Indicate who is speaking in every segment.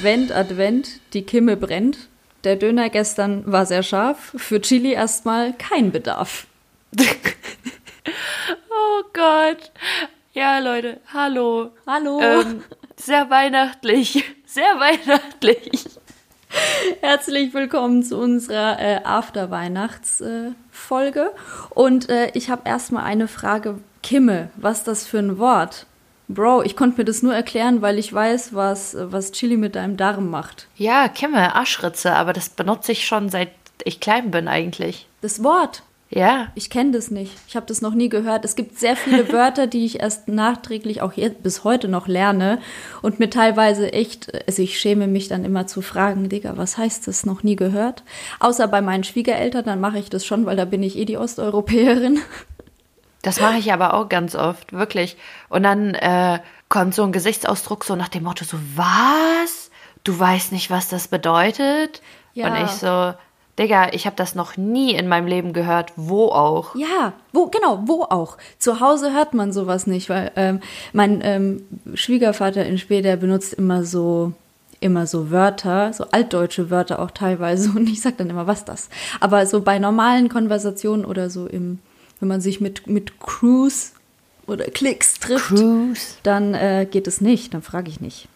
Speaker 1: Advent, Advent, die Kimme brennt. Der Döner gestern war sehr scharf. Für Chili erstmal kein Bedarf.
Speaker 2: oh Gott. Ja, Leute, hallo.
Speaker 1: Hallo.
Speaker 2: Ähm, sehr weihnachtlich. Sehr weihnachtlich.
Speaker 1: Herzlich willkommen zu unserer äh, After-Weihnachts-Folge. Äh, Und äh, ich habe erstmal eine Frage. Kimme, was ist das für ein Wort? Bro, ich konnte mir das nur erklären, weil ich weiß, was, was Chili mit deinem Darm macht.
Speaker 2: Ja, Kimme, Aschritze, aber das benutze ich schon seit ich klein bin eigentlich.
Speaker 1: Das Wort?
Speaker 2: Ja.
Speaker 1: Ich kenne das nicht. Ich habe das noch nie gehört. Es gibt sehr viele Wörter, die ich erst nachträglich auch jetzt, bis heute noch lerne und mir teilweise echt, also ich schäme mich dann immer zu fragen, Digga, was heißt das? Noch nie gehört? Außer bei meinen Schwiegereltern, dann mache ich das schon, weil da bin ich eh die Osteuropäerin.
Speaker 2: Das mache ich aber auch ganz oft, wirklich. Und dann äh, kommt so ein Gesichtsausdruck so nach dem Motto so, was? Du weißt nicht, was das bedeutet? Ja. Und ich so, Digga, ich habe das noch nie in meinem Leben gehört. Wo auch?
Speaker 1: Ja, wo, genau, wo auch. Zu Hause hört man sowas nicht, weil ähm, mein ähm, Schwiegervater in Spee, der benutzt immer so immer so Wörter, so altdeutsche Wörter auch teilweise und ich sag dann immer, was das? Aber so bei normalen Konversationen oder so im wenn man sich mit, mit Crews oder Klicks trifft, Cruise. dann äh, geht es nicht. Dann frage ich nicht.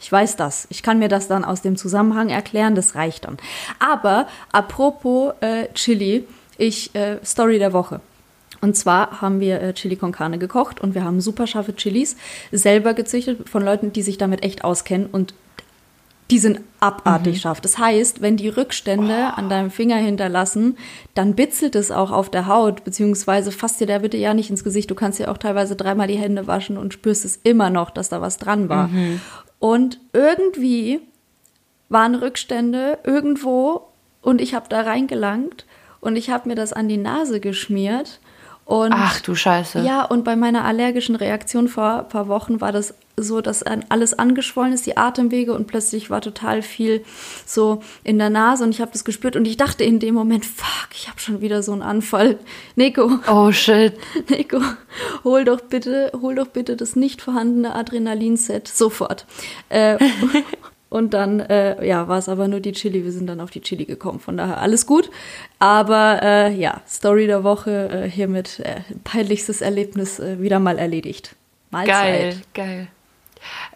Speaker 1: Ich weiß das. Ich kann mir das dann aus dem Zusammenhang erklären. Das reicht dann. Aber apropos äh, Chili, ich äh, Story der Woche. Und zwar haben wir äh, Chili con Carne gekocht und wir haben super scharfe Chilis selber gezüchtet von Leuten, die sich damit echt auskennen. Und die sind abartig mhm. scharf. Das heißt, wenn die Rückstände oh. an deinem Finger hinterlassen, dann bitzelt es auch auf der Haut, beziehungsweise fasst dir der bitte ja nicht ins Gesicht. Du kannst dir auch teilweise dreimal die Hände waschen und spürst es immer noch, dass da was dran war. Mhm. Und irgendwie waren Rückstände irgendwo und ich habe da reingelangt und ich habe mir das an die Nase geschmiert. Und,
Speaker 2: Ach du Scheiße.
Speaker 1: Ja, und bei meiner allergischen Reaktion vor ein paar Wochen war das so, dass alles angeschwollen ist, die Atemwege und plötzlich war total viel so in der Nase und ich habe das gespürt und ich dachte in dem Moment, fuck, ich habe schon wieder so einen Anfall. Nico.
Speaker 2: Oh shit.
Speaker 1: Nico, hol doch bitte, hol doch bitte das nicht vorhandene Adrenalinset sofort. Äh, und dann, äh, ja, war es aber nur die Chili. Wir sind dann auf die Chili gekommen. Von daher alles gut. Aber äh, ja, Story der Woche äh, hiermit äh, peinlichstes Erlebnis äh, wieder mal erledigt.
Speaker 2: Mahlzeit. Geil, geil.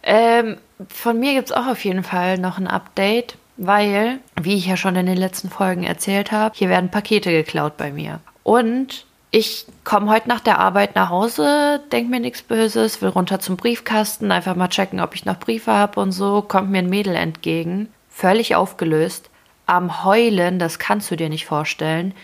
Speaker 2: Ähm, von mir gibt es auch auf jeden Fall noch ein Update, weil, wie ich ja schon in den letzten Folgen erzählt habe, hier werden Pakete geklaut bei mir. Und ich komme heute nach der Arbeit nach Hause, denke mir nichts Böses, will runter zum Briefkasten, einfach mal checken, ob ich noch Briefe habe und so, kommt mir ein Mädel entgegen, völlig aufgelöst, am Heulen, das kannst du dir nicht vorstellen.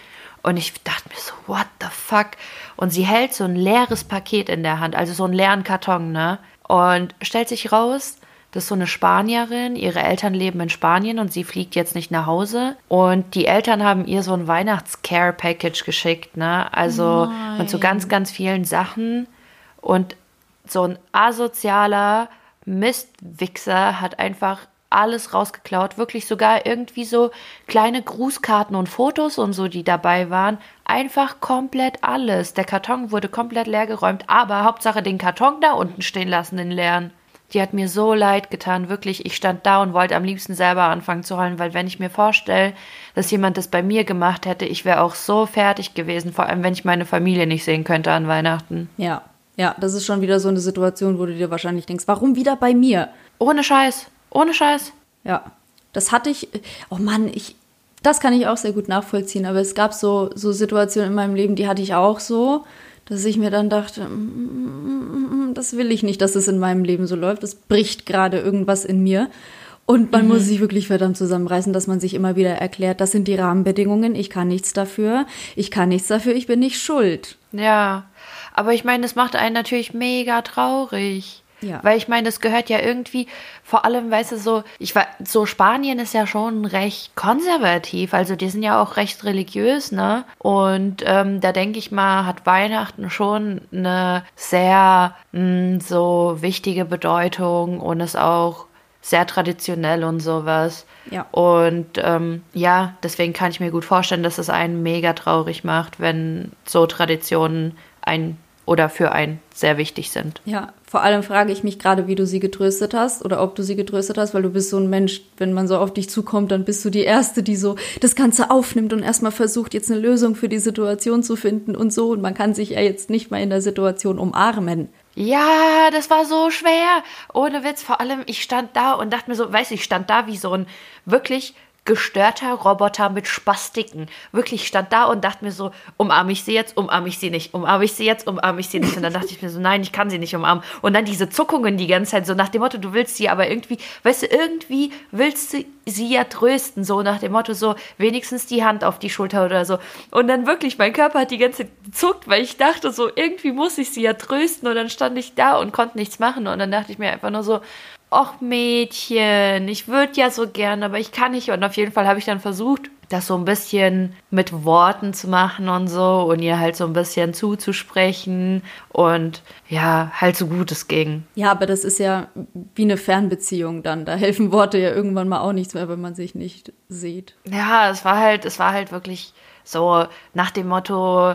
Speaker 2: Und ich dachte mir so, what the fuck? Und sie hält so ein leeres Paket in der Hand, also so einen leeren Karton, ne? Und stellt sich raus, das ist so eine Spanierin, ihre Eltern leben in Spanien und sie fliegt jetzt nicht nach Hause. Und die Eltern haben ihr so ein Weihnachtscare-Package geschickt, ne? Also Nein. mit so ganz, ganz vielen Sachen. Und so ein asozialer Mistwichser hat einfach alles rausgeklaut. Wirklich sogar irgendwie so kleine Grußkarten und Fotos und so, die dabei waren. Einfach komplett alles. Der Karton wurde komplett leer geräumt, aber Hauptsache den Karton da unten stehen lassen, den leeren. Die hat mir so leid getan, wirklich. Ich stand da und wollte am liebsten selber anfangen zu heulen, weil wenn ich mir vorstelle, dass jemand das bei mir gemacht hätte, ich wäre auch so fertig gewesen, vor allem wenn ich meine Familie nicht sehen könnte an Weihnachten.
Speaker 1: Ja, ja, das ist schon wieder so eine Situation, wo du dir wahrscheinlich denkst, warum wieder bei mir?
Speaker 2: Ohne Scheiß. Ohne Scheiß.
Speaker 1: Ja. Das hatte ich. Oh Mann, ich. Das kann ich auch sehr gut nachvollziehen, aber es gab so, so Situationen in meinem Leben, die hatte ich auch so, dass ich mir dann dachte, mm, mm, mm, das will ich nicht, dass es in meinem Leben so läuft. Es bricht gerade irgendwas in mir. Und man mhm. muss sich wirklich verdammt zusammenreißen, dass man sich immer wieder erklärt, das sind die Rahmenbedingungen, ich kann nichts dafür, ich kann nichts dafür, ich bin nicht schuld.
Speaker 2: Ja, aber ich meine, das macht einen natürlich mega traurig. Ja. Weil ich meine, das gehört ja irgendwie, vor allem, weißt du, so, ich war, so Spanien ist ja schon recht konservativ, also die sind ja auch recht religiös, ne? Und ähm, da denke ich mal, hat Weihnachten schon eine sehr mh, hm, so wichtige Bedeutung und ist auch sehr traditionell und sowas. Ja. Und ähm, ja, deswegen kann ich mir gut vorstellen, dass es einen mega traurig macht, wenn so Traditionen ein oder für einen sehr wichtig sind.
Speaker 1: Ja, Vor allem frage ich mich gerade, wie du sie getröstet hast oder ob du sie getröstet hast, weil du bist so ein Mensch, wenn man so auf dich zukommt, dann bist du die Erste, die so das Ganze aufnimmt und erstmal versucht, jetzt eine Lösung für die Situation zu finden und so. Und man kann sich ja jetzt nicht mal in der Situation umarmen.
Speaker 2: Ja, das war so schwer. Ohne Witz. Vor allem, ich stand da und dachte mir so, weiß ich, stand da wie so ein wirklich gestörter Roboter mit Spastiken. Wirklich stand da und dachte mir so, umarme ich sie jetzt, umarme ich sie nicht, umarme ich sie jetzt, umarme ich sie nicht. Und dann dachte ich mir so, nein, ich kann sie nicht umarmen. Und dann diese Zuckungen die ganze Zeit, so nach dem Motto, du willst sie aber irgendwie, weißt du, irgendwie willst du sie ja trösten, so nach dem Motto, so wenigstens die Hand auf die Schulter oder so. Und dann wirklich, mein Körper hat die ganze Zeit gezuckt, weil ich dachte so, irgendwie muss ich sie ja trösten. Und dann stand ich da und konnte nichts machen. Und dann dachte ich mir einfach nur so, ach Mädchen, ich würde ja so gern, aber ich kann nicht. Und auf jeden Fall habe ich dann versucht, das so ein bisschen mit Worten zu machen und so und ihr halt so ein bisschen zuzusprechen und ja, halt so gut es ging.
Speaker 1: Ja, aber das ist ja wie eine Fernbeziehung dann. Da helfen Worte ja irgendwann mal auch nichts mehr, wenn man sich nicht sieht.
Speaker 2: Ja, es war halt, es war halt wirklich so nach dem Motto,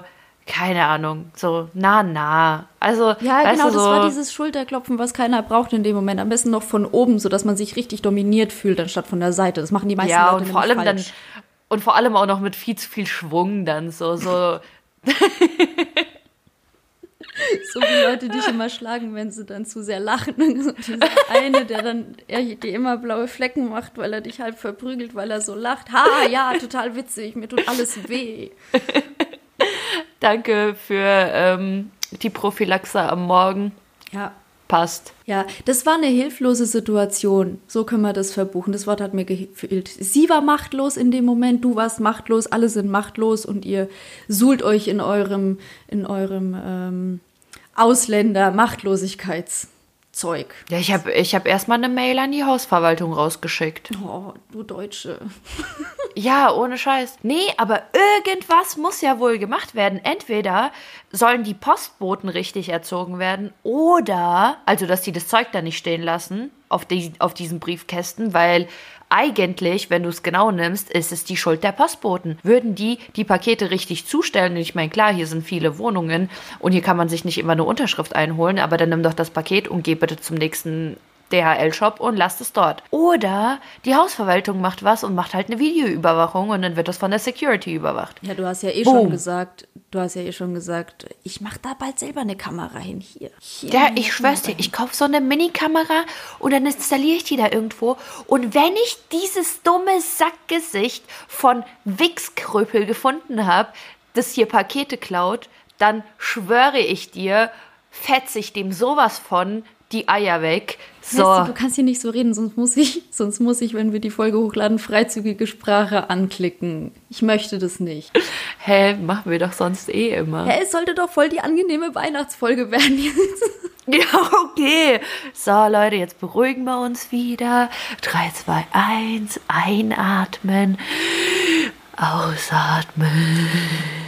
Speaker 2: keine Ahnung, so na na. Also
Speaker 1: ja, genau, das so, war dieses Schulterklopfen, was keiner braucht in dem Moment. Am besten noch von oben, so dass man sich richtig dominiert fühlt, anstatt von der Seite. Das machen die meisten
Speaker 2: ja,
Speaker 1: Leute
Speaker 2: und vor allem
Speaker 1: falsch.
Speaker 2: dann und vor allem auch noch mit viel zu viel Schwung dann so so.
Speaker 1: so wie Leute dich immer schlagen, wenn sie dann zu sehr lachen. Und dieser eine, der dann dir immer blaue Flecken macht, weil er dich halb verprügelt, weil er so lacht. Ha, ja, total witzig, mir tut alles weh.
Speaker 2: Danke für ähm, die Prophylaxe am Morgen.
Speaker 1: Ja.
Speaker 2: Passt.
Speaker 1: Ja, das war eine hilflose Situation. So können wir das verbuchen. Das Wort hat mir gefehlt. Sie war machtlos in dem Moment, du warst machtlos, alle sind machtlos und ihr suhlt euch in eurem, in eurem ähm, Ausländer-Machtlosigkeits. Zeug.
Speaker 2: Ja, ich habe ich hab erstmal eine Mail an die Hausverwaltung rausgeschickt.
Speaker 1: Oh, du Deutsche.
Speaker 2: ja, ohne Scheiß. Nee, aber irgendwas muss ja wohl gemacht werden. Entweder sollen die Postboten richtig erzogen werden oder, also dass die das Zeug da nicht stehen lassen auf, die, auf diesen Briefkästen, weil eigentlich, wenn du es genau nimmst, ist es die Schuld der Postboten. Würden die die Pakete richtig zustellen, ich meine, klar, hier sind viele Wohnungen und hier kann man sich nicht immer eine Unterschrift einholen, aber dann nimm doch das Paket und geh bitte zum nächsten DHL-Shop und lasst es dort. Oder die Hausverwaltung macht was und macht halt eine Videoüberwachung und dann wird das von der Security überwacht.
Speaker 1: Ja, du hast ja eh Boom. schon gesagt, du hast ja eh schon gesagt, ich mach da bald selber eine Kamera hin. Hier. hier
Speaker 2: ja, ich schwör's dir, ich kaufe so eine Mini-Kamera und dann installiere ich die da irgendwo. Und wenn ich dieses dumme Sackgesicht von Wichskröpel gefunden habe, das hier Pakete klaut, dann schwöre ich dir, fetze ich dem sowas von die Eier weg. So.
Speaker 1: Weißt du, du kannst hier nicht so reden, sonst muss ich, sonst muss ich, wenn wir die Folge hochladen, freizügige Sprache anklicken. Ich möchte das nicht.
Speaker 2: Hä, machen wir doch sonst eh immer.
Speaker 1: Hä, es sollte doch voll die angenehme Weihnachtsfolge werden jetzt.
Speaker 2: Ja, okay. So, Leute, jetzt beruhigen wir uns wieder. 3, 2, 1, einatmen. Ausatmen.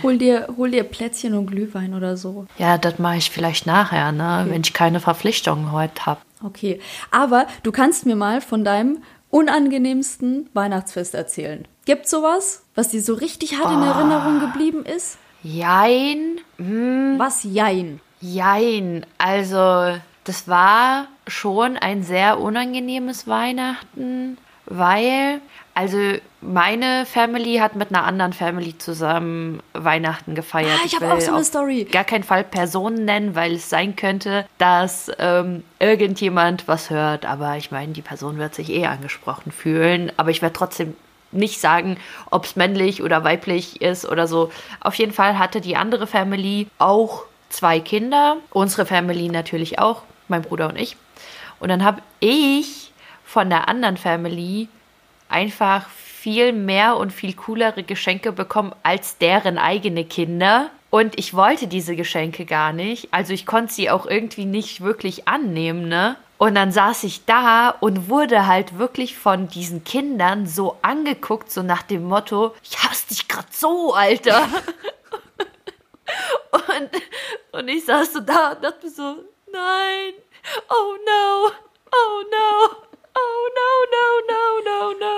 Speaker 1: Hol dir, hol dir Plätzchen und Glühwein oder so.
Speaker 2: Ja, das mache ich vielleicht nachher, ne? Okay. wenn ich keine Verpflichtungen heute habe.
Speaker 1: Okay, aber du kannst mir mal von deinem unangenehmsten Weihnachtsfest erzählen. Gibt sowas, was dir so richtig hart oh. in Erinnerung geblieben ist?
Speaker 2: Jein.
Speaker 1: Hm. Was Jein?
Speaker 2: Jein. Also, das war schon ein sehr unangenehmes Weihnachten, weil also meine Family hat mit einer anderen Family zusammen Weihnachten gefeiert.
Speaker 1: Ah, ich, ich habe auch so eine Story.
Speaker 2: Gar keinen Fall Personen nennen, weil es sein könnte, dass ähm, irgendjemand was hört. Aber ich meine, die Person wird sich eh angesprochen fühlen. Aber ich werde trotzdem nicht sagen, ob es männlich oder weiblich ist oder so. Auf jeden Fall hatte die andere Family auch zwei Kinder. Unsere Family natürlich auch, mein Bruder und ich. Und dann habe ich von der anderen Family einfach viel mehr und viel coolere Geschenke bekommen als deren eigene Kinder. Und ich wollte diese Geschenke gar nicht. Also ich konnte sie auch irgendwie nicht wirklich annehmen, ne? Und dann saß ich da und wurde halt wirklich von diesen Kindern so angeguckt, so nach dem Motto, ich hasse dich grad so, Alter. und, und ich saß so da und dachte so, nein, oh no, oh no oh no, no, no, no, no.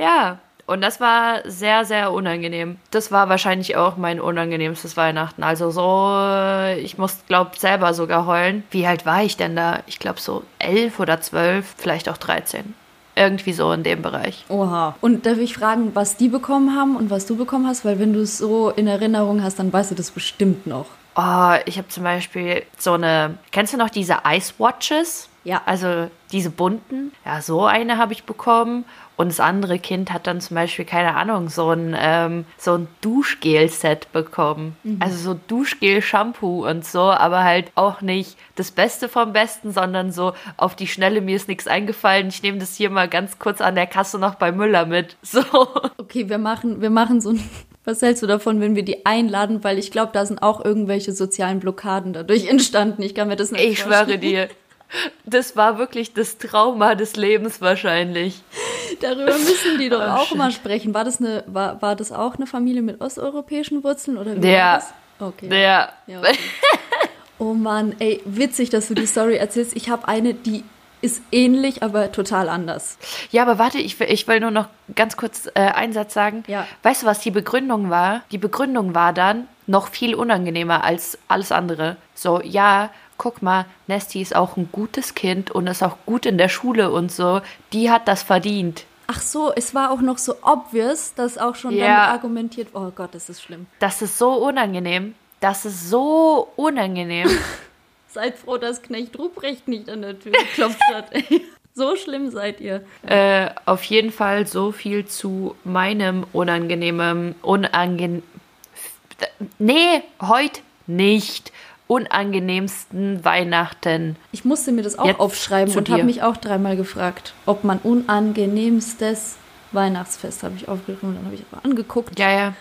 Speaker 2: Ja, Und das war sehr, sehr unangenehm. Das war wahrscheinlich auch mein unangenehmstes Weihnachten. Also so, äh, ich muss, glaub, selber sogar heulen. Wie alt war ich denn da? Ich glaube so elf oder zwölf, vielleicht auch 13. Irgendwie so in dem Bereich.
Speaker 1: Oha. Und darf ich fragen, was die bekommen haben und was du bekommen hast? Weil wenn du es so in Erinnerung hast, dann weißt du das bestimmt noch.
Speaker 2: Oh, ich habe zum Beispiel so eine. Kennst du noch diese Ice Watches?
Speaker 1: Ja.
Speaker 2: Also diese bunten. Ja, so eine habe ich bekommen. Und das andere Kind hat dann zum Beispiel, keine Ahnung, so ein, ähm, so ein Duschgel-Set bekommen. Mhm. Also so Duschgel-Shampoo und so, aber halt auch nicht das Beste vom Besten, sondern so auf die Schnelle, mir ist nichts eingefallen. Ich nehme das hier mal ganz kurz an der Kasse noch bei Müller mit. So.
Speaker 1: Okay, wir machen, wir machen so ein was hältst du davon, wenn wir die einladen? Weil ich glaube, da sind auch irgendwelche sozialen Blockaden dadurch entstanden. Ich kann mir das nicht
Speaker 2: Ich vorstellen. schwöre dir. Das war wirklich das Trauma des Lebens wahrscheinlich.
Speaker 1: Darüber müssen die doch oh, auch shit. mal sprechen. War das, eine, war, war das auch eine Familie mit osteuropäischen Wurzeln? Oder wie
Speaker 2: ja. Okay.
Speaker 1: Ja. ja okay. oh Mann, ey, witzig, dass du die Story erzählst. Ich habe eine, die ist ähnlich, aber total anders.
Speaker 2: Ja, aber warte, ich will, ich will nur noch ganz kurz äh, einen Satz sagen.
Speaker 1: Ja.
Speaker 2: Weißt du, was die Begründung war? Die Begründung war dann noch viel unangenehmer als alles andere. So, ja, guck mal, Nesty ist auch ein gutes Kind und ist auch gut in der Schule und so. Die hat das verdient.
Speaker 1: Ach so, es war auch noch so obvious, dass auch schon ja. damit argumentiert, oh Gott, das ist schlimm.
Speaker 2: Das ist so unangenehm. Das ist so unangenehm.
Speaker 1: Seid froh, dass Knecht Ruprecht nicht an der Tür geklopft hat. so schlimm seid ihr.
Speaker 2: Äh, auf jeden Fall so viel zu meinem unangenehmen, unangenehm. Nee, heute nicht. Unangenehmsten Weihnachten.
Speaker 1: Ich musste mir das auch aufschreiben und habe mich auch dreimal gefragt, ob man unangenehmstes Weihnachtsfest habe ich aufgeschrieben und dann habe ich aber angeguckt.
Speaker 2: Ja, ja.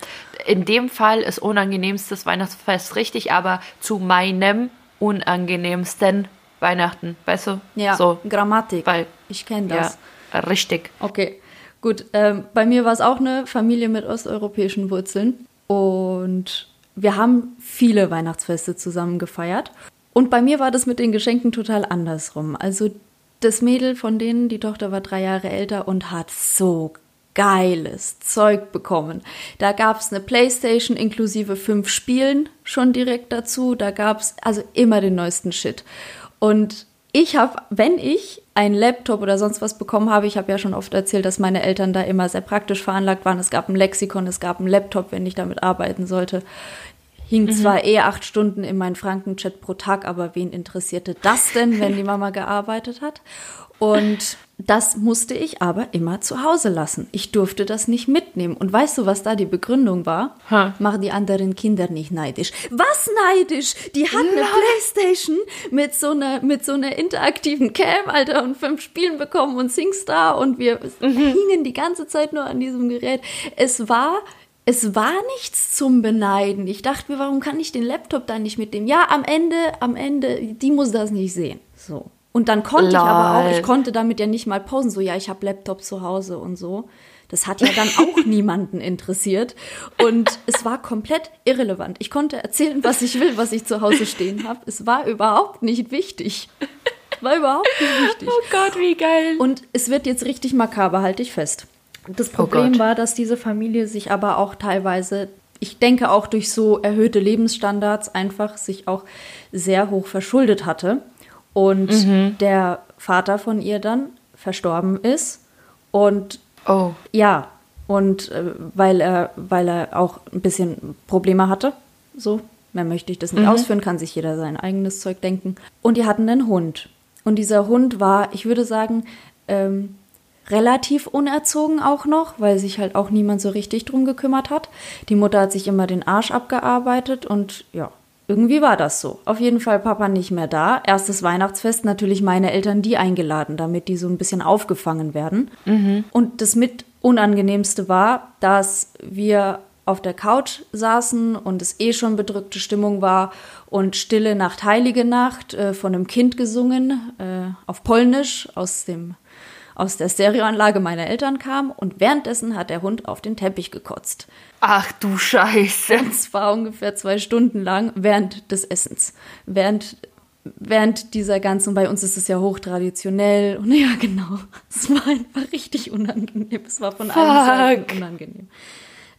Speaker 2: In dem Fall ist unangenehmstes Weihnachtsfest richtig, aber zu meinem unangenehmsten Weihnachten, weißt du?
Speaker 1: Ja,
Speaker 2: so.
Speaker 1: Grammatik.
Speaker 2: Weil,
Speaker 1: ich kenne das.
Speaker 2: Ja, richtig.
Speaker 1: Okay, gut. Ähm, bei mir war es auch eine Familie mit osteuropäischen Wurzeln und wir haben viele Weihnachtsfeste zusammen gefeiert. Und bei mir war das mit den Geschenken total andersrum. Also das Mädel von denen, die Tochter war drei Jahre älter und hat so geiles Zeug bekommen. Da gab es eine Playstation inklusive fünf Spielen schon direkt dazu. Da gab es also immer den neuesten Shit. Und ich habe, wenn ich einen Laptop oder sonst was bekommen habe, ich habe ja schon oft erzählt, dass meine Eltern da immer sehr praktisch veranlagt waren. Es gab ein Lexikon, es gab einen Laptop, wenn ich damit arbeiten sollte. Hing mhm. zwar eh acht Stunden in meinen Frankenchat pro Tag, aber wen interessierte das denn, wenn die Mama gearbeitet hat? Und das musste ich aber immer zu Hause lassen. Ich durfte das nicht mitnehmen. Und weißt du, was da die Begründung war?
Speaker 2: Ha.
Speaker 1: Mach die anderen Kinder nicht neidisch. Was neidisch? Die hat eine Playstation mit so einer, mit so einer interaktiven Cam, Alter, und fünf Spielen bekommen und SingStar und wir mhm. hingen die ganze Zeit nur an diesem Gerät. Es war es war nichts zum Beneiden. Ich dachte mir, warum kann ich den Laptop da nicht mitnehmen? Ja, am Ende, am Ende, die muss das nicht sehen. So. Und dann konnte Lol. ich aber auch, ich konnte damit ja nicht mal pausen, so ja, ich habe Laptop zu Hause und so. Das hat ja dann auch niemanden interessiert. Und es war komplett irrelevant. Ich konnte erzählen, was ich will, was ich zu Hause stehen habe. Es war überhaupt nicht wichtig. War überhaupt nicht wichtig.
Speaker 2: Oh Gott, wie geil.
Speaker 1: Und es wird jetzt richtig makaber, halte ich fest. Das oh Problem oh war, dass diese Familie sich aber auch teilweise, ich denke auch durch so erhöhte Lebensstandards, einfach sich auch sehr hoch verschuldet hatte und mhm. der Vater von ihr dann verstorben ist und
Speaker 2: oh.
Speaker 1: ja und äh, weil er weil er auch ein bisschen Probleme hatte so mehr möchte ich das nicht mhm. ausführen kann sich jeder sein eigenes Zeug denken und die hatten einen Hund und dieser Hund war ich würde sagen ähm, relativ unerzogen auch noch, weil sich halt auch niemand so richtig drum gekümmert hat. Die Mutter hat sich immer den Arsch abgearbeitet und ja, irgendwie war das so. Auf jeden Fall Papa nicht mehr da. Erstes Weihnachtsfest, natürlich meine Eltern die eingeladen, damit die so ein bisschen aufgefangen werden.
Speaker 2: Mhm.
Speaker 1: Und das mit unangenehmste war, dass wir auf der Couch saßen und es eh schon bedrückte Stimmung war und Stille Nacht, Heilige Nacht äh, von einem Kind gesungen, äh, auf Polnisch aus dem aus der Stereoanlage meiner Eltern kam und währenddessen hat der Hund auf den Teppich gekotzt.
Speaker 2: Ach du Scheiße.
Speaker 1: Und zwar ungefähr zwei Stunden lang während des Essens. Während während dieser ganzen, bei uns ist es ja hochtraditionell und ja, genau, es war einfach richtig unangenehm. Es war von
Speaker 2: Fuck.
Speaker 1: allen Seiten unangenehm.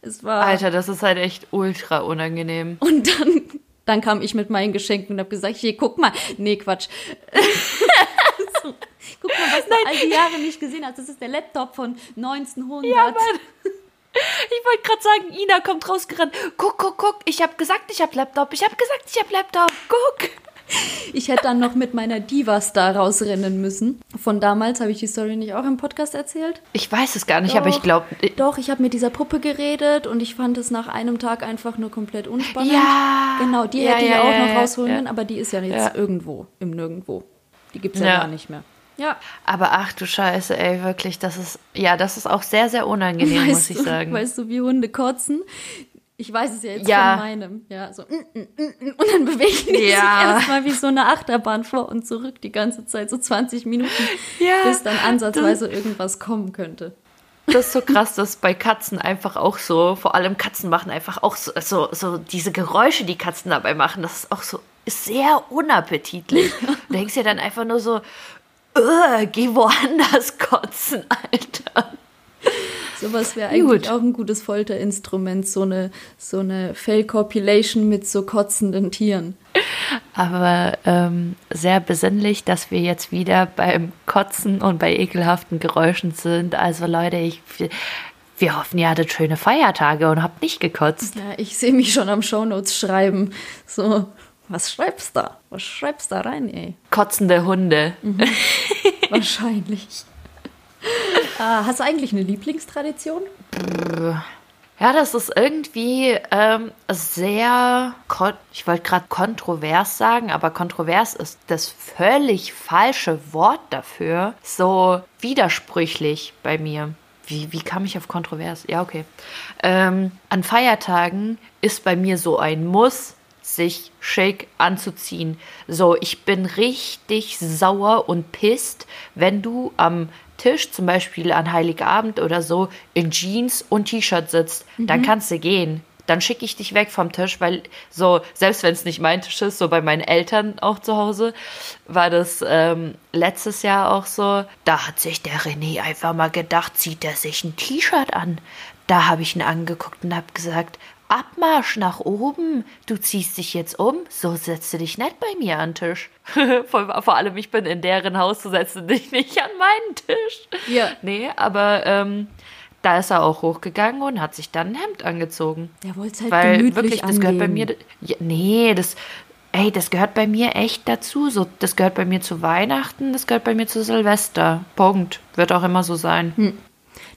Speaker 1: Es war.
Speaker 2: Alter, das ist halt echt ultra unangenehm.
Speaker 1: Und dann, dann kam ich mit meinen Geschenken und habe gesagt, hier, guck mal. Nee, Quatsch. so, guck mal, was du all die Jahre nicht gesehen hast. Das ist der Laptop von 1900.
Speaker 2: Ja, Mann. Ich wollte gerade sagen, Ina kommt rausgerannt. Guck, guck, guck. Ich habe gesagt, ich habe Laptop. Ich habe gesagt, ich habe Laptop. Guck.
Speaker 1: Ich hätte dann noch mit meiner Diva-Star rausrennen müssen. Von damals habe ich die Story nicht auch im Podcast erzählt.
Speaker 2: Ich weiß es gar nicht, aber ich glaube.
Speaker 1: Doch, ich habe mit dieser Puppe geredet und ich fand es nach einem Tag einfach nur komplett unspannend.
Speaker 2: Ja.
Speaker 1: Genau, die
Speaker 2: Ja,
Speaker 1: hätte ich
Speaker 2: ja,
Speaker 1: auch noch rausholen können, aber die ist ja jetzt irgendwo, im Nirgendwo. Die gibt es ja,
Speaker 2: Ja.
Speaker 1: gar nicht mehr. Ja.
Speaker 2: Aber ach du Scheiße, ey, wirklich, das ist. Ja, das ist auch sehr, sehr unangenehm, muss ich
Speaker 1: du,
Speaker 2: sagen.
Speaker 1: Weißt du, wie Hunde kotzen? Ich weiß es ja jetzt
Speaker 2: Ja.
Speaker 1: von meinem. Ja, so. mm, mm, mm. Und dann bewegen die sich
Speaker 2: Ja.
Speaker 1: erstmal wie so eine Achterbahn vor und zurück die ganze Zeit, so 20 Minuten,
Speaker 2: Ja,
Speaker 1: bis dann ansatzweise irgendwas kommen könnte.
Speaker 2: Das ist so krass, dass bei Katzen einfach auch so, vor allem Katzen machen einfach auch so, so, so diese Geräusche, die Katzen dabei machen, das ist auch so ist sehr unappetitlich. Du denkst dir dann einfach nur so, "Ugh, geh woanders kotzen, Alter.
Speaker 1: Sowas wäre eigentlich
Speaker 2: Gut.
Speaker 1: auch ein gutes Folterinstrument, so eine, so eine Fail-Compilation mit so kotzenden Tieren.
Speaker 2: Aber ähm, sehr besinnlich, dass wir jetzt wieder beim Kotzen und bei ekelhaften Geräuschen sind. Also Leute, ich, wir, wir hoffen, ihr hattet schöne Feiertage und habt nicht gekotzt.
Speaker 1: Ja, ich sehe mich schon am Shownotes schreiben. So, was schreibst da? Was schreibst da rein, ey?
Speaker 2: Kotzende Hunde.
Speaker 1: Wahrscheinlich. ah, hast du eigentlich eine Lieblingstradition?
Speaker 2: Ja, das ist irgendwie ähm, sehr, ich wollte gerade kontrovers sagen, aber kontrovers ist das völlig falsche Wort dafür. So widersprüchlich bei mir. Wie, wie kam ich auf kontrovers? Ja, okay. Ähm, an Feiertagen ist bei mir so ein Muss, sich schick anzuziehen. So, ich bin richtig sauer und pisst, wenn du am Tisch, zum Beispiel an Heiligabend oder so, in Jeans und T-Shirt sitzt. Dann kannst du gehen. Dann schicke ich dich weg vom Tisch, weil so, selbst wenn es nicht mein Tisch ist, so bei meinen Eltern auch zu Hause, war das ähm, letztes Jahr auch so. Da hat sich der René einfach mal gedacht, zieht er sich ein T-Shirt an. Da habe ich ihn angeguckt und habe gesagt, Abmarsch nach oben. Du ziehst dich jetzt um, so setzt du dich nicht bei mir an den Tisch. vor, vor allem, ich bin in deren Haus, so setzt du dich nicht an meinen Tisch.
Speaker 1: Ja.
Speaker 2: Nee, aber ähm, da ist er auch hochgegangen und hat sich dann ein Hemd angezogen.
Speaker 1: Der wollte es halt
Speaker 2: Weil
Speaker 1: gemütlich
Speaker 2: wirklich, das gehört bei mir. Ja, nee, das. Ey, das gehört bei mir echt dazu. So, das gehört bei mir zu Weihnachten, das gehört bei mir zu Silvester. Punkt. Wird auch immer so sein.
Speaker 1: Hm.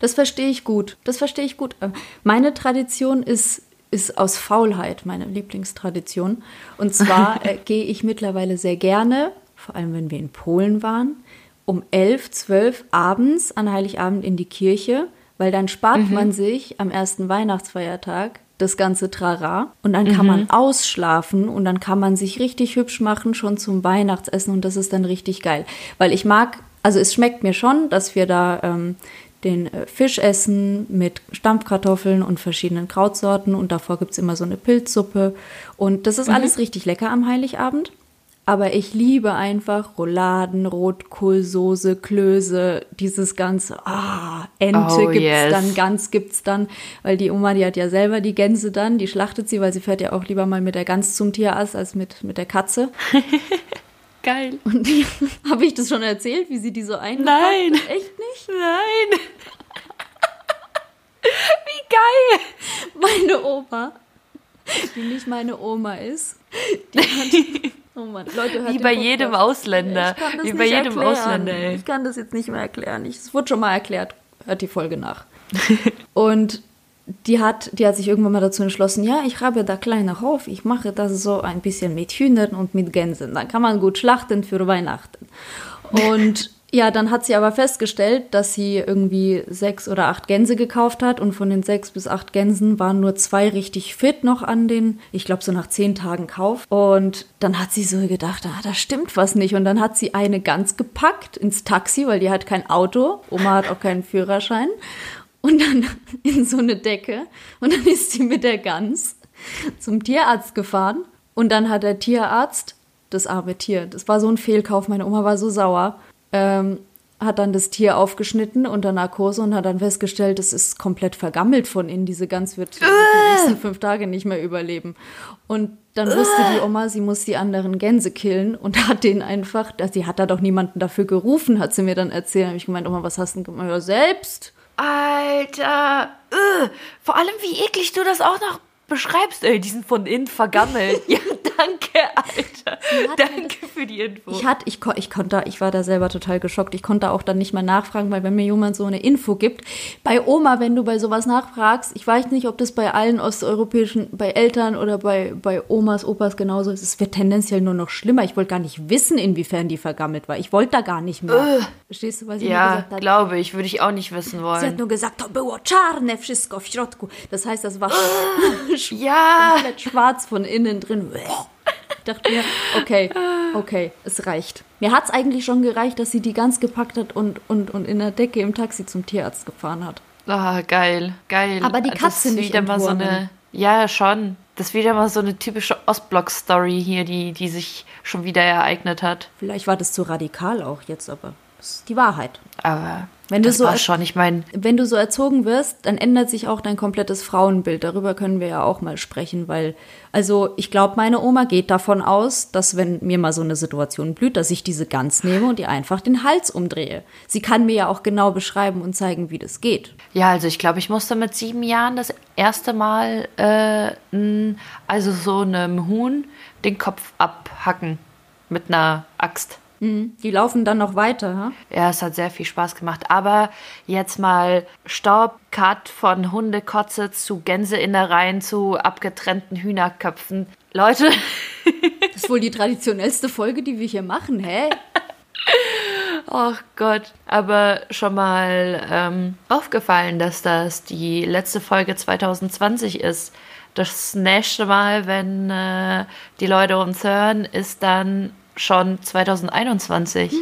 Speaker 1: Das verstehe ich gut. Das verstehe ich gut. Äh, Meine Tradition ist, ist aus Faulheit meine Lieblingstradition. Und zwar äh, gehe ich mittlerweile sehr gerne, vor allem wenn wir in Polen waren, um 11, 12 abends an Heiligabend in die Kirche, weil dann spart man sich am ersten Weihnachtsfeiertag das ganze Trara. Und dann kann man ausschlafen und dann kann man sich richtig hübsch machen schon zum Weihnachtsessen und das ist dann richtig geil, weil ich mag, also es schmeckt mir schon, dass wir da ähm, den äh, Fisch essen mit Stampfkartoffeln und verschiedenen Krautsorten und davor gibt's immer so eine Pilzsuppe und das ist alles richtig lecker am Heiligabend. Aber ich liebe einfach Rouladen, Rotkohlsoße, Klöße, dieses ganze, ah, Ente
Speaker 2: Oh,
Speaker 1: gibt's
Speaker 2: yes.
Speaker 1: dann, Gans gibt's dann, weil die Oma, die hat ja selber die Gänse dann, die schlachtet sie, weil sie fährt ja auch lieber mal mit der Gans zum Tierarzt als mit, mit der Katze.
Speaker 2: Geil.
Speaker 1: Und die, habe ich das schon erzählt, wie sie die so einpackt?
Speaker 2: Nein.
Speaker 1: Echt nicht?
Speaker 2: Nein. Wie geil.
Speaker 1: Meine Oma, die nicht meine Oma ist, die hat. Oh Mann, Leute, hört
Speaker 2: Wie bei
Speaker 1: Podcast.
Speaker 2: jedem Ausländer.
Speaker 1: Ich kann das
Speaker 2: Wie bei jedem
Speaker 1: erklären.
Speaker 2: Ausländer, ey.
Speaker 1: Ich kann das jetzt nicht mehr erklären. Ich- Es wurde schon mal erklärt. Hört die Folge nach. Und die hat, die hat sich irgendwann mal dazu entschlossen, ja, ich habe da kleiner Hof, ich mache das so ein bisschen mit Hühnern und mit Gänsen. Dann kann man gut schlachten für Weihnachten. Und ja, dann hat sie aber festgestellt, dass sie irgendwie sechs oder acht Gänse gekauft hat und von den sechs bis acht Gänsen waren nur zwei richtig fit noch an den, ich glaube so nach zehn Tagen Kauf. Und dann hat sie so gedacht, ah, da stimmt was nicht. Und dann hat sie eine Gans gepackt ins Taxi, weil die hat kein Auto. Oma hat auch keinen Führerschein. Und dann in so eine Decke. Und dann ist sie mit der Gans zum Tierarzt gefahren. Und dann hat der Tierarzt das arme Tier. Das war so ein Fehlkauf. Meine Oma war so sauer. Ähm, hat dann das Tier aufgeschnitten unter Narkose und hat dann festgestellt, es ist komplett vergammelt von innen. Diese Gans wird die nächsten fünf Tage nicht mehr überleben. Und dann wusste die Oma, sie muss die anderen Gänse killen und hat den einfach, sie hat da doch niemanden dafür gerufen, hat sie mir dann erzählt. Habe ich gemeint, Oma, was hast du denn gemacht? Ja, selbst.
Speaker 2: Alter, uh, vor allem wie eklig du das auch noch beschreibst, ey, die sind von innen vergammelt. ja, danke, Alter. Danke für die Info.
Speaker 1: Ich hatte, ich, ich konnte, ich war da selber total geschockt. Ich konnte auch dann nicht mal nachfragen, weil wenn mir jemand so eine Info gibt, bei Oma, wenn du bei sowas nachfragst, ich weiß nicht, ob das bei allen osteuropäischen, bei Eltern oder bei, bei Omas, Opas genauso ist, es wird tendenziell nur noch schlimmer. Ich wollte gar nicht wissen, inwiefern die vergammelt war. Ich wollte da gar nicht mehr.
Speaker 2: Verstehst du, was ich ja, gesagt habe? glaube ich, würde ich auch nicht wissen wollen.
Speaker 1: Sie hat nur gesagt, to było czarne wszystko w środku. Das heißt, das war
Speaker 2: ja.
Speaker 1: komplett schwarz von innen drin. Ich dachte mir, okay, okay, es reicht. Mir hat es eigentlich schon gereicht, dass sie die Gans gepackt hat und, und, und in der Decke im Taxi zum Tierarzt gefahren hat.
Speaker 2: Ah, geil, geil.
Speaker 1: Aber die Katze das nicht
Speaker 2: wieder mal so eine, Ja, schon. Das ist wieder mal so eine typische Ostblock-Story hier, die, die sich schon wieder ereignet hat.
Speaker 1: Vielleicht war das zu radikal auch jetzt, aber das ist die Wahrheit.
Speaker 2: Aber wenn das du so, war schon, ich meine.
Speaker 1: Wenn du so erzogen wirst, dann ändert sich auch dein komplettes Frauenbild. Darüber können wir ja auch mal sprechen, weil, also ich glaube, meine Oma geht davon aus, dass wenn mir mal so eine Situation blüht, dass ich diese Gans nehme und ihr einfach den Hals umdrehe. Sie kann mir ja auch genau beschreiben und zeigen, wie das geht.
Speaker 2: Ja, also ich glaube, ich musste mit sieben Jahren das erste Mal, äh, also so einem Huhn, den Kopf abhacken mit einer Axt.
Speaker 1: Mhm. Die laufen dann noch weiter, ha?
Speaker 2: Ja, es hat sehr viel Spaß gemacht. Aber jetzt mal Stopp, Cut von Hundekotze zu Gänseinnereien zu abgetrennten Hühnerköpfen. Leute.
Speaker 1: das ist wohl die traditionellste Folge, die wir hier machen, hä?
Speaker 2: Ach Gott, aber schon mal ähm, aufgefallen, dass das die letzte Folge 2020 ist. Das nächste Mal, wenn äh, die Leute uns hören, ist dann schon 2021.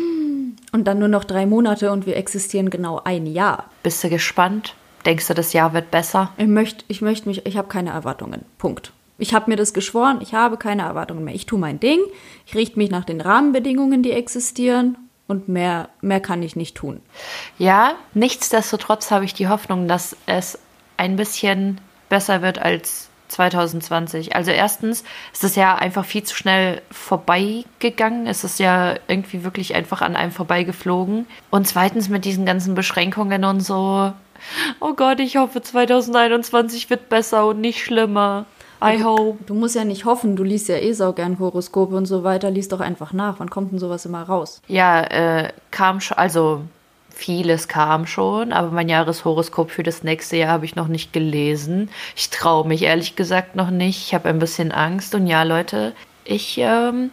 Speaker 1: Und dann nur noch drei Monate und wir existieren genau ein Jahr.
Speaker 2: Bist du gespannt? Denkst du, das Jahr wird besser?
Speaker 1: Ich möchte ich möcht mich, ich habe keine Erwartungen. Punkt. Ich habe mir das geschworen, ich habe keine Erwartungen mehr. Ich tue mein Ding, ich richte mich nach den Rahmenbedingungen, die existieren und mehr, mehr kann ich nicht tun.
Speaker 2: Ja, nichtsdestotrotz habe ich die Hoffnung, dass es ein bisschen besser wird als 2020. Also erstens ist es ja einfach viel zu schnell vorbeigegangen. Es ist ja irgendwie wirklich einfach an einem vorbeigeflogen. Und zweitens mit diesen ganzen Beschränkungen und so. Oh Gott, ich hoffe 2021 wird besser und nicht schlimmer. I
Speaker 1: du,
Speaker 2: hope.
Speaker 1: Du musst ja nicht hoffen, du liest ja eh so gern Horoskope und so weiter, liest doch einfach nach. Wann kommt denn sowas immer raus?
Speaker 2: Ja, äh, kam schon, also Vieles kam schon, aber mein Jahreshoroskop für das nächste Jahr habe ich noch nicht gelesen. Ich traue mich ehrlich gesagt noch nicht. Ich habe ein bisschen Angst. Und ja, Leute, ich ähm,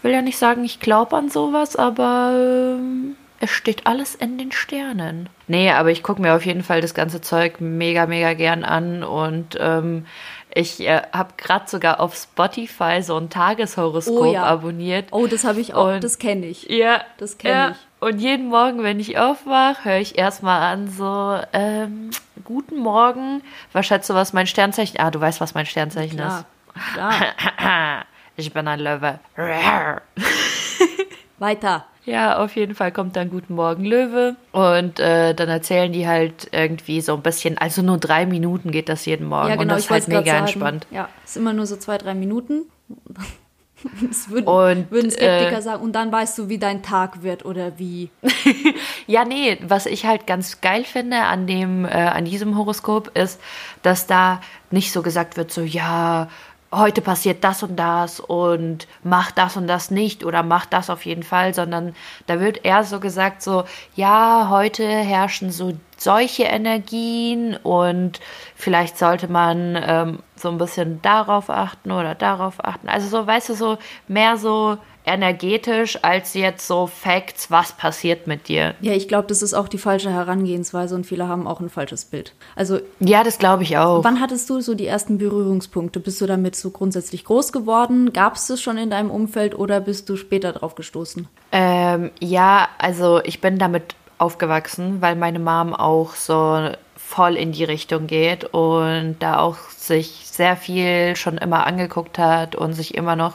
Speaker 2: will ja nicht sagen, ich glaube an sowas, aber ähm, es steht alles in den Sternen. Nee, aber ich gucke mir auf jeden Fall das ganze Zeug mega, mega gern an und ähm, ich äh, habe gerade sogar auf Spotify so ein Tageshoroskop oh, ja. abonniert.
Speaker 1: Oh, das habe ich auch, und, das kenne ich.
Speaker 2: Ja,
Speaker 1: das kenne
Speaker 2: ja.
Speaker 1: ich.
Speaker 2: Und jeden Morgen, wenn ich aufwache, höre ich erstmal an so, ähm, guten Morgen. Was schätzt du, was mein Sternzeichen? Ah, du weißt, was mein Sternzeichen
Speaker 1: Klar. ist. Klar.
Speaker 2: ich bin ein Löwe.
Speaker 1: Weiter.
Speaker 2: Ja, auf jeden Fall kommt dann Guten Morgen Löwe. Und äh, dann erzählen die halt irgendwie so ein bisschen, also nur drei Minuten geht das jeden Morgen. Ja, genau, und das ist halt mega sagen. entspannt.
Speaker 1: Ja, ist immer nur so zwei, drei Minuten. Das würden, und, würden Skeptiker äh, sagen. Und dann weißt du, wie dein Tag wird oder wie.
Speaker 2: ja, nee, was ich halt ganz geil finde an dem, äh, an diesem Horoskop ist, dass da nicht so gesagt wird, so, ja, heute passiert das und das und mach das und das nicht oder mach das auf jeden Fall, sondern da wird eher so gesagt, so, ja, heute herrschen so solche Energien und vielleicht sollte man ähm, so ein bisschen darauf achten oder darauf achten. Also so, weißt du, so mehr so energetisch als jetzt so Facts, was passiert mit dir.
Speaker 1: Ja, ich glaube, das ist auch die falsche Herangehensweise und viele haben auch ein falsches Bild. Also
Speaker 2: ja, das glaube ich auch.
Speaker 1: Wann hattest du so die ersten Berührungspunkte? Bist du damit so grundsätzlich groß geworden? Gab es das schon in deinem Umfeld oder bist du später drauf gestoßen?
Speaker 2: Ähm, ja, also ich bin damit aufgewachsen, weil meine Mom auch so voll in die Richtung geht und da auch sich sehr viel schon immer angeguckt hat und sich immer noch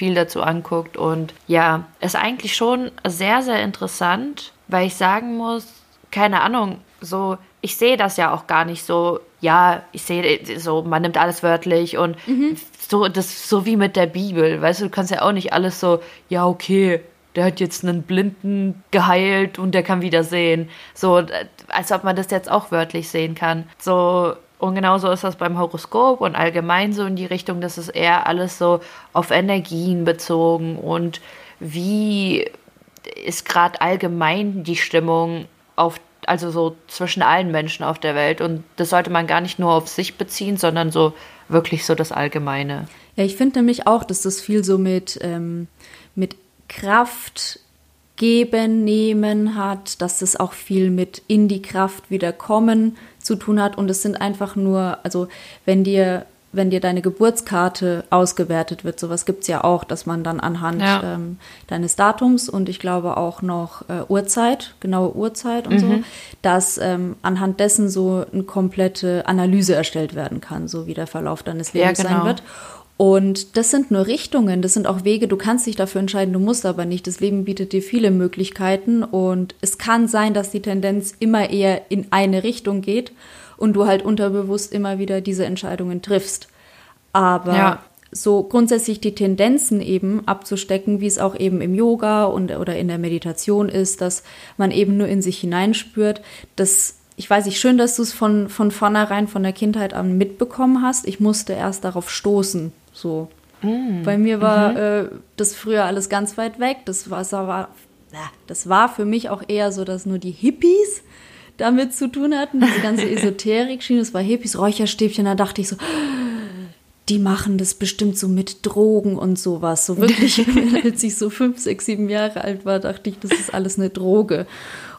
Speaker 2: viel dazu anguckt. Und ja, ist eigentlich schon sehr, sehr interessant, weil ich sagen muss, keine Ahnung, so, ich sehe das ja auch gar nicht so, ja, ich sehe so, man nimmt alles wörtlich und mhm. so, das so wie mit der Bibel, weißt du, du kannst ja auch nicht alles so, ja, okay, der hat jetzt einen Blinden geheilt und der kann wieder sehen. So, als ob man das jetzt auch wörtlich sehen kann. So, und genauso ist das beim Horoskop und allgemein so in die Richtung, dass es eher alles so auf Energien bezogen und wie ist gerade allgemein die Stimmung auf, also so zwischen allen Menschen auf der Welt. Und das sollte man gar nicht nur auf sich beziehen, sondern so wirklich so das Allgemeine.
Speaker 1: Ja, ich finde nämlich auch, dass das viel so mit, ähm, mit Kraft geben, nehmen hat, dass es auch viel mit in die Kraft wieder kommen zu tun hat. Und es sind einfach nur, also wenn dir, wenn dir deine Geburtskarte ausgewertet wird, sowas gibt es ja auch, dass man dann anhand ja. ähm, deines Datums und ich glaube auch noch äh, Uhrzeit, genaue Uhrzeit und mhm. so, dass ähm, anhand dessen so eine komplette Analyse erstellt werden kann, so wie der Verlauf deines Lebens ja, genau. sein wird. Und das sind nur Richtungen, das sind auch Wege, du kannst dich dafür entscheiden, du musst aber nicht. Das Leben bietet dir viele Möglichkeiten und es kann sein, dass die Tendenz immer eher in eine Richtung geht und du halt unterbewusst immer wieder diese Entscheidungen triffst. Aber ja. so grundsätzlich die Tendenzen eben abzustecken, wie es auch eben im Yoga und oder in der Meditation ist, dass man eben nur in sich hineinspürt, das ich weiß nicht, schön, dass du es von, von vornherein, von der Kindheit an mitbekommen hast. Ich musste erst darauf stoßen, so. Mm. Bei mir war mhm. äh, das früher alles ganz weit weg. Das war, das war, das war für mich auch eher so, dass nur die Hippies damit zu tun hatten. Diese ganze Esoterik schien, es war Hippies, Räucherstäbchen. Da dachte ich so, die machen das bestimmt so mit Drogen und sowas. So wirklich, als ich so fünf, sechs, sieben Jahre alt war, dachte ich, das ist alles eine Droge.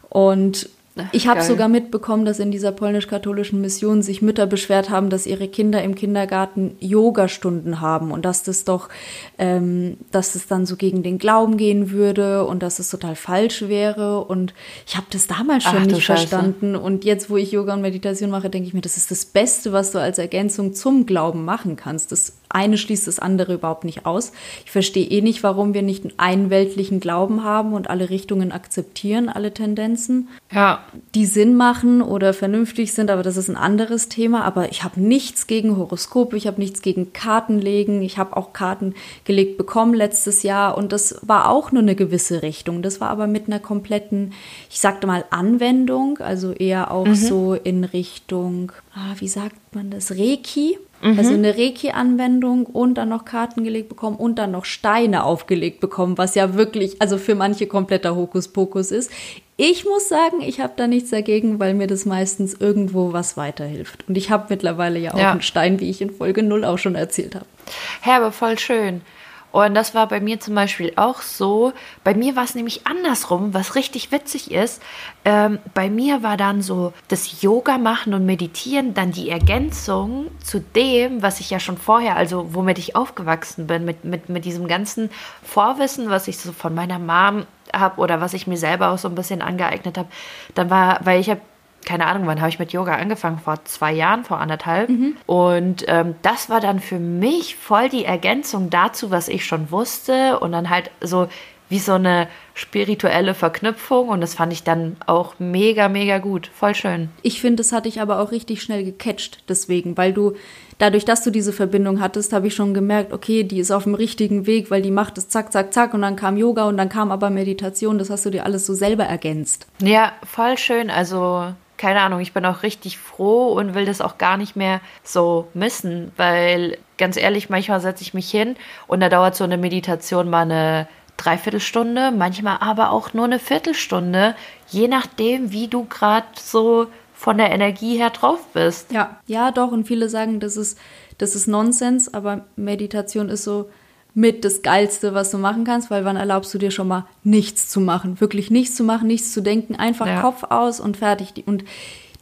Speaker 1: Und ich habe sogar mitbekommen, dass in dieser polnisch-katholischen Mission sich Mütter beschwert haben, dass ihre Kinder im Kindergarten Yogastunden haben und dass das doch, ähm, dass es dann so gegen den Glauben gehen würde und dass es total falsch wäre. Und ich habe das damals schon Ach, nicht verstanden. Und jetzt, wo ich Yoga und Meditation mache, denke ich mir, das ist das Beste, was du als Ergänzung zum Glauben machen kannst. Das eine schließt das andere überhaupt nicht aus. Ich verstehe eh nicht, warum wir nicht einen weltlichen Glauben haben und alle Richtungen akzeptieren, alle Tendenzen.
Speaker 2: Ja.
Speaker 1: Die Sinn machen oder vernünftig sind, aber das ist ein anderes Thema. Aber ich habe nichts gegen Horoskope, ich habe nichts gegen Kartenlegen. Ich habe auch Karten gelegt bekommen letztes Jahr und das war auch nur eine gewisse Richtung. Das war aber mit einer kompletten, ich sagte mal, Anwendung, also eher auch mhm. so in Richtung, ah, wie sagt man das, Reiki. Mhm. Also eine Reiki-Anwendung und dann noch Karten gelegt bekommen und dann noch Steine aufgelegt bekommen, was ja wirklich, also für manche kompletter Hokuspokus ist. Ich muss sagen, ich habe da nichts dagegen, weil mir das meistens irgendwo was weiterhilft. Und ich habe mittlerweile ja auch ja. einen Stein, wie ich in Folge 0 auch schon erzählt habe.
Speaker 2: Herbe, voll schön. Und das war bei mir zum Beispiel auch so. Bei mir war es nämlich andersrum, was richtig witzig ist. Ähm, bei mir war dann so das Yoga machen und meditieren dann die Ergänzung zu dem, was ich ja schon vorher, also womit ich aufgewachsen bin, mit, mit, mit diesem ganzen Vorwissen, was ich so von meiner Mom habe oder was ich mir selber auch so ein bisschen angeeignet habe. Dann war, weil ich habe keine Ahnung, wann habe ich mit Yoga angefangen? Vor zwei Jahren, vor anderthalb. Mhm. Und ähm, das war dann für mich voll die Ergänzung dazu, was ich schon wusste. Und dann halt so wie so eine spirituelle Verknüpfung. Und das fand ich dann auch mega, mega gut. Voll schön.
Speaker 1: Ich finde, das hatte ich aber auch richtig schnell gecatcht, deswegen, weil du dadurch, dass du diese Verbindung hattest, habe ich schon gemerkt, okay, die ist auf dem richtigen Weg, weil die macht es zack, zack, zack und dann kam Yoga und dann kam aber Meditation. Das hast du dir alles so selber ergänzt.
Speaker 2: Ja, voll schön. Also keine Ahnung, ich bin auch richtig froh und will das auch gar nicht mehr so missen, weil ganz ehrlich, manchmal setze ich mich hin und da dauert so eine Meditation mal eine Dreiviertelstunde, manchmal aber auch nur eine Viertelstunde, je nachdem, wie du gerade so von der Energie her drauf bist.
Speaker 1: Ja, ja, doch. Und viele sagen, das ist, das ist Nonsens, aber Meditation ist so, mit das Geilste, was du machen kannst, weil wann erlaubst du dir schon mal nichts zu machen? Wirklich nichts zu machen, nichts zu denken, einfach ja. Kopf aus und fertig. Und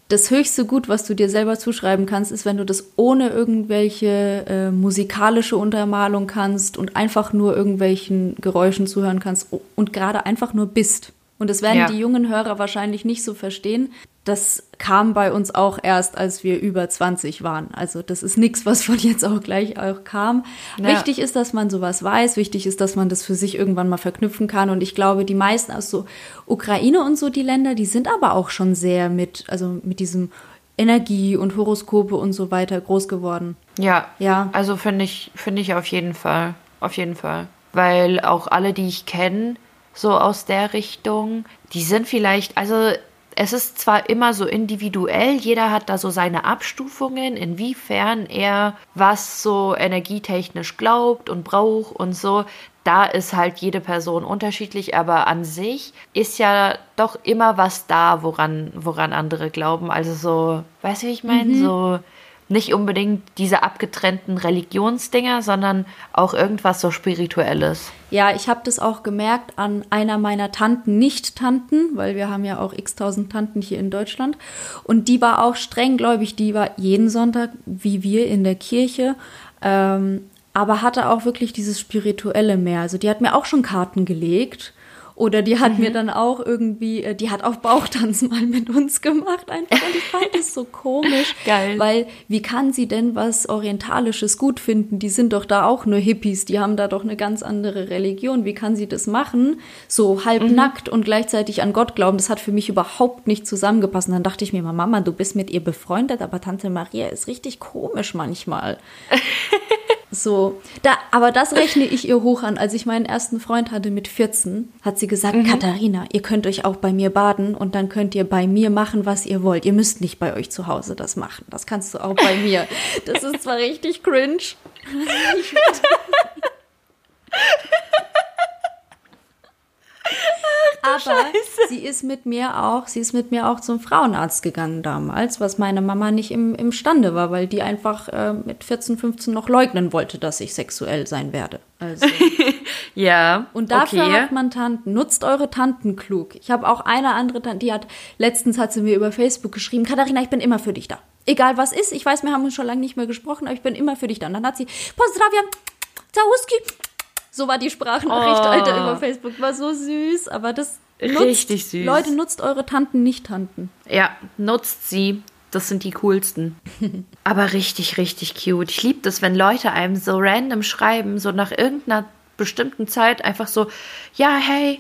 Speaker 1: das höchste Gut, was du dir selber zuschreiben kannst, ist, wenn du das ohne irgendwelche äh, musikalische Untermalung kannst und einfach nur irgendwelchen Geräuschen zuhören kannst und gerade einfach nur bist. Und das werden ja. die jungen Hörer wahrscheinlich nicht so verstehen, das kam bei uns auch erst, als wir über 20 waren. Also das ist nichts, was von jetzt auch gleich auch kam. Ja. Wichtig ist, dass man sowas weiß. Wichtig ist, dass man das für sich irgendwann mal verknüpfen kann. Und ich glaube, die meisten aus so Ukraine und so die Länder, die sind aber auch schon sehr mit, also mit diesem Energie und Horoskope und so weiter groß geworden.
Speaker 2: Ja. Ja. Also finde ich, finde ich auf jeden Fall. Auf jeden Fall. Weil auch alle, die ich kenne, so aus der Richtung, die sind vielleicht, also es ist zwar immer so individuell, jeder hat da so seine Abstufungen, inwiefern er was so energietechnisch glaubt und braucht und so. Da ist halt jede Person unterschiedlich, aber an sich ist ja doch immer was da, woran, woran andere glauben. Also so, weißt du, wie ich meine? Mhm. So nicht unbedingt diese abgetrennten Religionsdinger, sondern auch irgendwas so Spirituelles.
Speaker 1: Ja, ich habe das auch gemerkt an einer meiner Tanten, nicht Tanten, weil wir haben ja auch x tausend Tanten hier in Deutschland. Und die war auch streng gläubig, die war jeden Sonntag wie wir in der Kirche. Ähm, aber hatte auch wirklich dieses Spirituelle mehr. Also die hat mir auch schon Karten gelegt oder die hat mhm. mir dann auch irgendwie, äh, die hat auch Bauchtanz mal mit uns gemacht einfach. Und ich fand das so komisch. Geil. Weil wie kann sie denn was Orientalisches gut finden? Die sind doch da auch nur Hippies, die haben da doch eine ganz andere Religion. Wie kann sie das machen? So halbnackt mhm. und gleichzeitig an Gott glauben. Das hat für mich überhaupt nicht zusammengepasst. Und dann dachte ich mir, Mama, du bist mit ihr befreundet, aber Tante Maria ist richtig komisch manchmal. So, da, aber das rechne ich ihr hoch an. Als ich meinen ersten Freund hatte mit 14, hat sie gesagt, mhm. Katharina, ihr könnt euch auch bei mir baden und dann könnt ihr bei mir machen, was ihr wollt. Ihr müsst nicht bei euch zu Hause das machen. Das kannst du auch bei mir. Das ist zwar richtig cringe. Aber Scheiße. sie ist mit mir auch, sie ist mit mir auch zum Frauenarzt gegangen damals, was meine Mama nicht im, imstande war, weil die einfach äh, mit 14, 15 noch leugnen wollte, dass ich sexuell sein werde. Also.
Speaker 2: ja.
Speaker 1: Und dafür okay. hat man Tanten. Nutzt eure Tanten klug. Ich habe auch eine andere Tante, die hat letztens hat sie mir über Facebook geschrieben, Katharina, ich bin immer für dich da. Egal was ist, ich weiß, wir haben uns schon lange nicht mehr gesprochen, aber ich bin immer für dich da. Und dann hat sie, Pozdravia, Zauski, so war die Sprachnachricht, oh. Alter, über Facebook. War so süß, aber das nutzt,
Speaker 2: Richtig süß.
Speaker 1: Leute, nutzt eure Tanten, nicht Tanten.
Speaker 2: Ja, nutzt sie. Das sind die coolsten. aber richtig, richtig cute. Ich liebe das, wenn Leute einem so random schreiben, so nach irgendeiner bestimmten Zeit einfach so, ja, hey,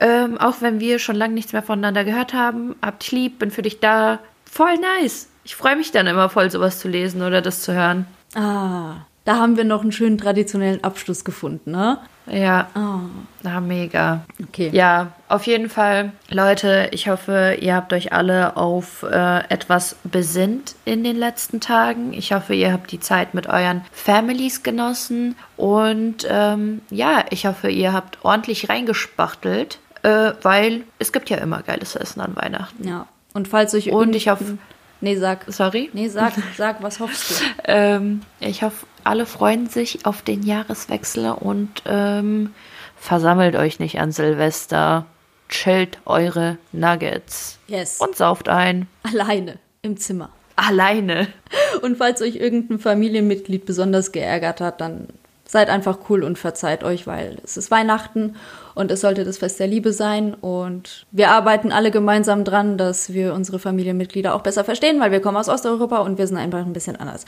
Speaker 2: ähm, auch wenn wir schon lange nichts mehr voneinander gehört haben, habt dich lieb, bin für dich da. Voll nice. Ich freue mich dann immer voll, sowas zu lesen oder das zu hören.
Speaker 1: Ah, da haben wir noch einen schönen traditionellen Abschluss gefunden, ne?
Speaker 2: Ja. Oh. Na, mega. Okay. Ja, auf jeden Fall, Leute, ich hoffe, ihr habt euch alle auf äh, etwas besinnt in den letzten Tagen. Ich hoffe, ihr habt die Zeit mit euren Families genossen. Und ähm, ja, ich hoffe, ihr habt ordentlich reingespachtelt, äh, weil es gibt ja immer geiles Essen an Weihnachten.
Speaker 1: Ja. Und falls euch
Speaker 2: Und ich hoffe.
Speaker 1: Nee, sag.
Speaker 2: Sorry?
Speaker 1: Nee, sag, sag, was hoffst du?
Speaker 2: ähm, ich hoffe, alle freuen sich auf den Jahreswechsel und ähm, versammelt euch nicht an Silvester. Chillt eure Nuggets.
Speaker 1: Yes.
Speaker 2: Und sauft ein.
Speaker 1: Alleine im Zimmer.
Speaker 2: Alleine.
Speaker 1: Und falls euch irgendein Familienmitglied besonders geärgert hat, dann seid einfach cool und verzeiht euch, weil es ist Weihnachten und es sollte das Fest der Liebe sein. Und wir arbeiten alle gemeinsam dran, dass wir unsere Familienmitglieder auch besser verstehen, weil wir kommen aus Osteuropa und wir sind einfach ein bisschen anders.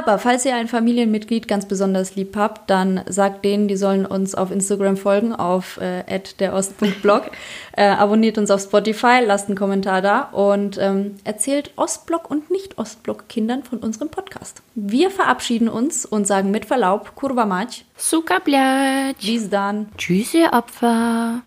Speaker 1: Aber falls ihr ein Familienmitglied ganz besonders lieb habt, dann sagt denen, die sollen uns auf Instagram folgen, auf äh, derost.blog. äh, abonniert uns auf Spotify, lasst einen Kommentar da und ähm, erzählt Ostblock und Nicht-Ostblock-Kindern von unserem Podcast. Wir verabschieden uns und sagen mit Verlaub, Kurva Mać.
Speaker 2: Suka blać.
Speaker 1: Bis dann.
Speaker 2: Tschüss, ihr Opfer.